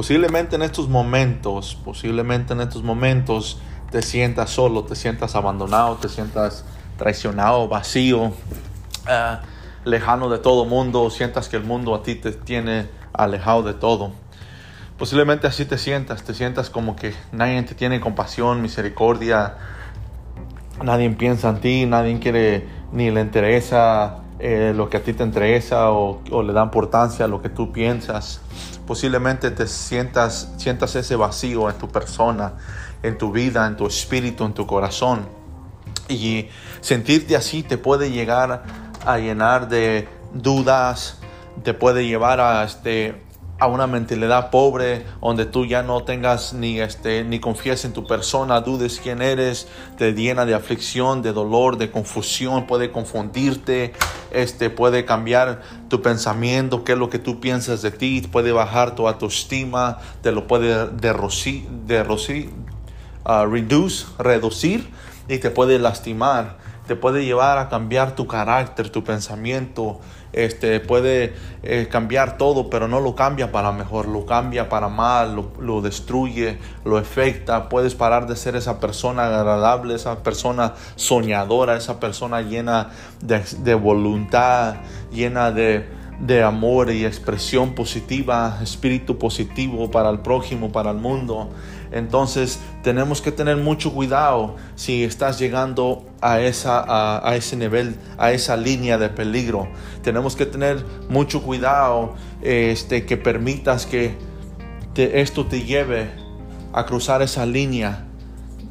Posiblemente en estos momentos, posiblemente en estos momentos te sientas solo, te sientas abandonado, te sientas traicionado, vacío, eh, lejano de todo mundo, sientas que el mundo a ti te tiene alejado de todo. Posiblemente así te sientas, te sientas como que nadie te tiene compasión, misericordia, nadie piensa en ti, nadie quiere ni le interesa eh, lo que a ti te interesa o, o, le da importancia a lo que tú piensas. Posiblemente te sientas, sientas ese vacío en tu persona, en tu vida, en tu espíritu, en tu corazón. Y sentirte así te puede llegar a llenar de dudas, te puede llevar a este a una mentalidad pobre donde tú ya no tengas ni este ni confías en tu persona, dudes quién eres, te llena de aflicción, de dolor, de confusión, puede confundirte, este puede cambiar tu pensamiento, qué es lo que tú piensas de ti, puede bajar tu autoestima, te lo puede derrocir, derrocir uh, reduce, reducir y te puede lastimar, te puede llevar a cambiar tu carácter, tu pensamiento, este, puede eh, cambiar todo, pero no lo cambia para mejor, lo cambia para mal, lo, destruye, lo afecta. Puedes parar de ser esa persona agradable, esa persona soñadora, esa persona llena de voluntad, llena de, de amor y expresión positiva, espíritu positivo para el prójimo, para el mundo. Entonces tenemos que tener mucho cuidado si estás llegando a, esa, a, ese nivel, a esa línea de peligro. Tenemos que tener mucho cuidado este, que permitas que esto te lleve a cruzar esa línea,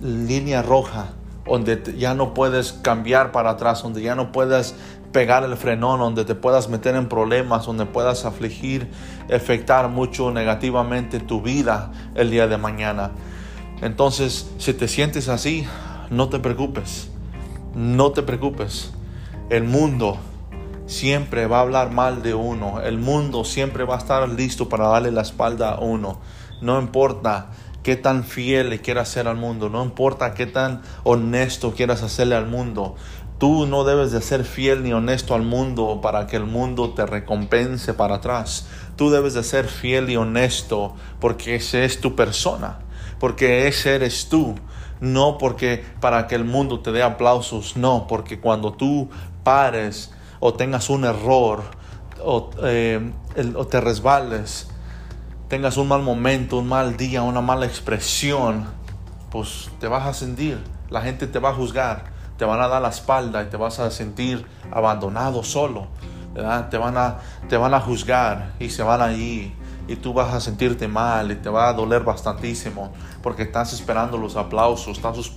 línea roja, donde ya no puedes cambiar para atrás, donde ya no puedes pegar el frenón, donde te puedas meter en problemas, donde puedas afligir, afectar mucho negativamente tu vida el día de mañana. Entonces, si te sientes así, no te preocupes, no te preocupes. El mundo siempre va a hablar mal de uno, el mundo siempre va a estar listo para darle la espalda a uno. No importa qué tan fiel le quieras ser al mundo, no importa qué tan honesto quieras hacerle al mundo, Tú no debes de ser fiel ni honesto al mundo para que el mundo te recompense para atrás. Tú debes de ser fiel y honesto porque ese es tu persona, porque ese eres tú. No porque para que el mundo te dé aplausos, no, porque cuando tú pares o tengas un error o, eh, te resbales, tengas un mal momento, un mal día, una mala expresión, pues te vas a sentir, la gente te va a juzgar te van a dar la espalda y te vas a sentir abandonado solo. ¿verdad? Te, van a, te van a juzgar y se van a ir y tú vas a sentirte mal y te va a doler bastantísimo porque estás esperando los aplausos, estás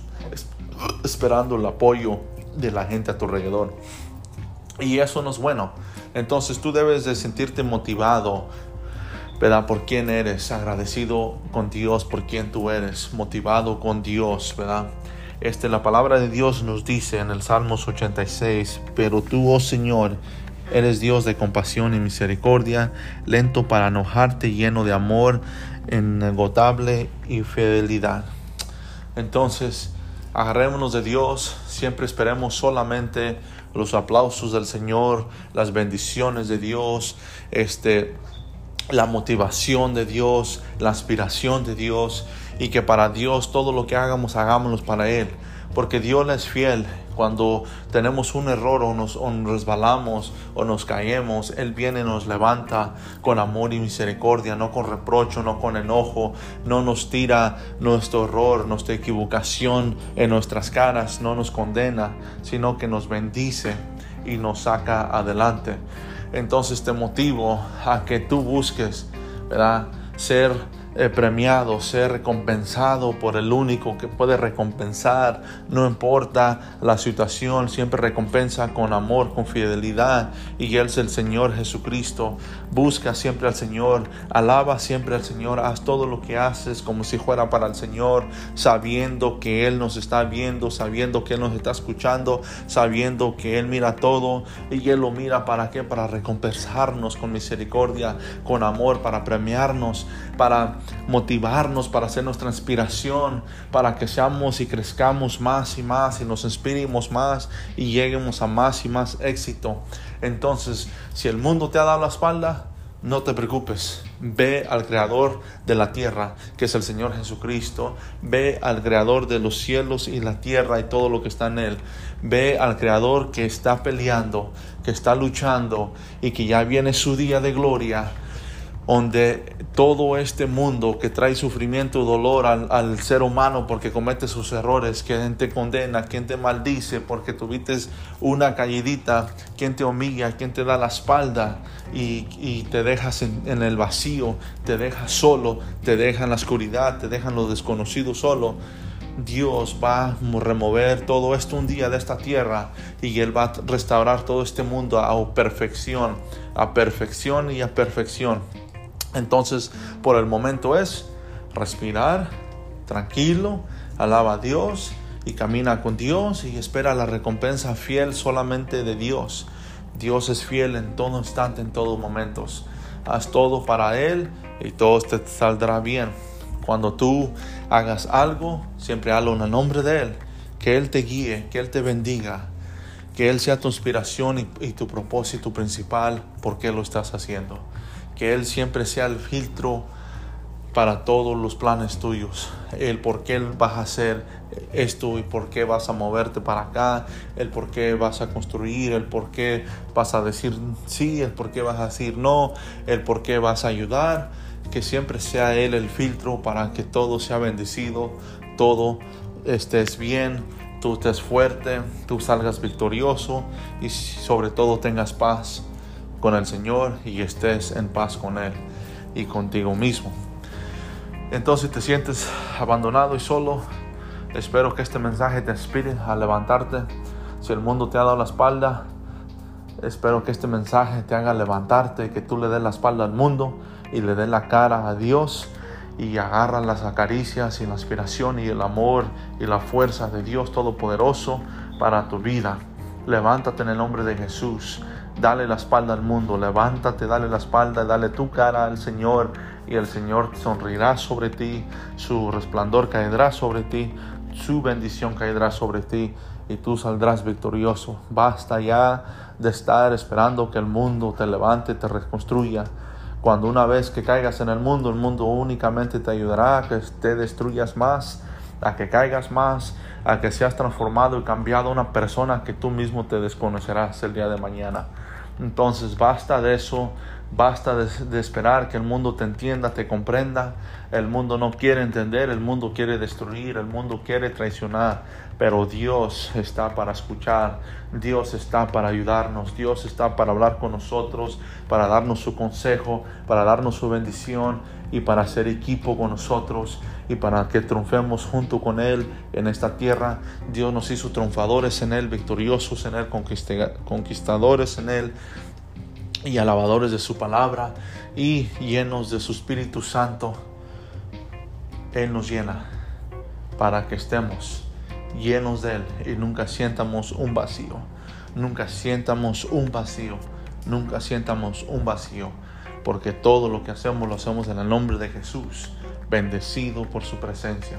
esperando el apoyo de la gente a tu alrededor. Y eso no es bueno. Entonces tú debes de sentirte motivado, ¿verdad? Por quién eres, agradecido con Dios, por quién tú eres, motivado con Dios, ¿verdad? Este, la palabra de Dios nos dice en el Salmos 86, pero tú, oh Señor, eres Dios de compasión y misericordia, lento para enojarte, lleno de amor, inagotable y fidelidad. Entonces, agarrémonos de Dios, siempre esperemos solamente los aplausos del Señor, las bendiciones de Dios, este, la motivación de Dios, la aspiración de Dios y que para Dios todo lo que hagamos, hagámoslo para Él. Porque Dios es fiel. Cuando tenemos un error o nos, resbalamos o nos caemos, Él viene y nos levanta con amor y misericordia, no con reprocho, no con enojo, no nos tira nuestro error, nuestra equivocación en nuestras caras, no nos condena, sino que nos bendice y nos saca adelante. Entonces te motivo a que tú busques, ¿verdad? Ser eh, premiado, ser recompensado por el único que puede recompensar, no importa la situación, siempre recompensa con amor, con fidelidad, y Él es el Señor Jesucristo. Busca siempre al Señor, alaba siempre al Señor, haz todo lo que haces como si fuera para el Señor, sabiendo que Él nos está viendo, sabiendo que Él nos está escuchando, sabiendo que Él mira todo y Él lo mira para qué, para recompensarnos con misericordia, con amor, para premiarnos, para motivarnos, para hacer nuestra inspiración, para que seamos y crezcamos más y más y nos inspiremos más y lleguemos a más y más éxito. Entonces, si el mundo te ha dado la espalda, no te preocupes, ve al creador de la tierra, que es el Señor Jesucristo, ve al creador de los cielos y la tierra y todo lo que está en él, ve al creador que está peleando, que está luchando y que ya viene su día de gloria donde todo este mundo que trae sufrimiento y dolor al, ser humano porque comete sus errores, quien te condena, quien te maldice porque tuviste una caídita, quien te humilla, quien te da la espalda y, te dejas en, en, el vacío, te dejas solo, te deja en la oscuridad, te dejan los desconocidos solo. Dios va a remover todo esto un día de esta tierra y Él va a restaurar todo este mundo a perfección, a perfección y a perfección. Entonces, por el momento es respirar, tranquilo, alaba a Dios y camina con Dios y espera la recompensa fiel solamente de Dios. Dios es fiel en todo instante, en todos momentos. Haz todo para Él y todo te saldrá bien. Cuando tú hagas algo, siempre hazlo en el nombre de Él. Que Él te guíe, que Él te bendiga, que Él sea tu inspiración y, y tu propósito principal por qué lo estás haciendo que Él siempre sea el filtro para todos los planes tuyos. El por qué vas a hacer esto y por qué vas a moverte para acá, el por qué vas a construir, el por qué vas a decir sí, el por qué vas a decir no, el por qué vas a ayudar. Que siempre sea Él el filtro para que todo sea bendecido, todo estés bien, tú estés fuerte, tú salgas victorioso y sobre todo tengas paz con el Señor y estés en paz con Él y contigo mismo. Entonces te sientes abandonado y solo, espero que este mensaje te inspire a levantarte. Si el mundo te ha dado la espalda, espero que este mensaje te haga levantarte, que tú le des la espalda al mundo y le des la cara a Dios y agarra las acaricias y la inspiración y el amor y la fuerza de Dios Todopoderoso para tu vida. Levántate en el nombre de Jesús. Dale la espalda al mundo, levántate, dale la espalda, dale tu cara al Señor y el Señor sonrirá sobre ti, su resplandor caerá sobre ti, su bendición caerá sobre ti y tú saldrás victorioso. Basta ya de estar esperando que el mundo te levante, te reconstruya. Cuando una vez que caigas en el mundo, el mundo únicamente te ayudará a que te destruyas más, a que caigas más, a que seas transformado y cambiado una persona que tú mismo te desconocerás el día de mañana. Entonces basta de eso, basta de, esperar que el mundo te entienda, te comprenda. El mundo no quiere entender, el mundo quiere destruir, el mundo quiere traicionar, pero Dios está para escuchar, Dios está para ayudarnos, Dios está para hablar con nosotros, para darnos su consejo, para darnos su bendición y para hacer equipo con nosotros y para que triunfemos junto con Él en esta tierra. Dios nos hizo triunfadores en Él, victoriosos en Él, conquistadores en Él y alabadores de su palabra y llenos de su Espíritu Santo. Él nos llena para que estemos llenos de Él y nunca sientamos un vacío. Nunca sientamos un vacío. Nunca sientamos un vacío porque todo lo que hacemos lo hacemos en el nombre de Jesús, bendecido por su presencia,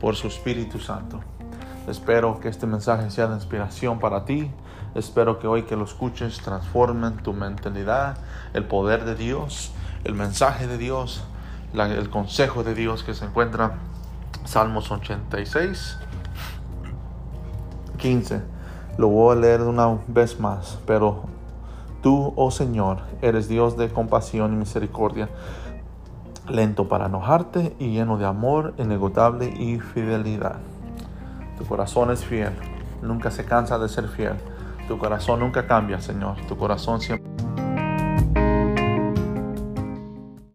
por su Espíritu Santo. Espero que este mensaje sea de inspiración para ti. Espero que hoy que lo escuches transformen tu mentalidad, el poder de Dios, el mensaje de Dios, el consejo de Dios que se encuentra Salmos 86, 15. Lo voy a leer una vez más, pero Tú, oh Señor, eres Dios de compasión y misericordia, lento para enojarte y lleno de amor inagotable y fidelidad. Tu corazón es fiel, nunca se cansa de ser fiel. Tu corazón nunca cambia, Señor. Tu corazón siempre...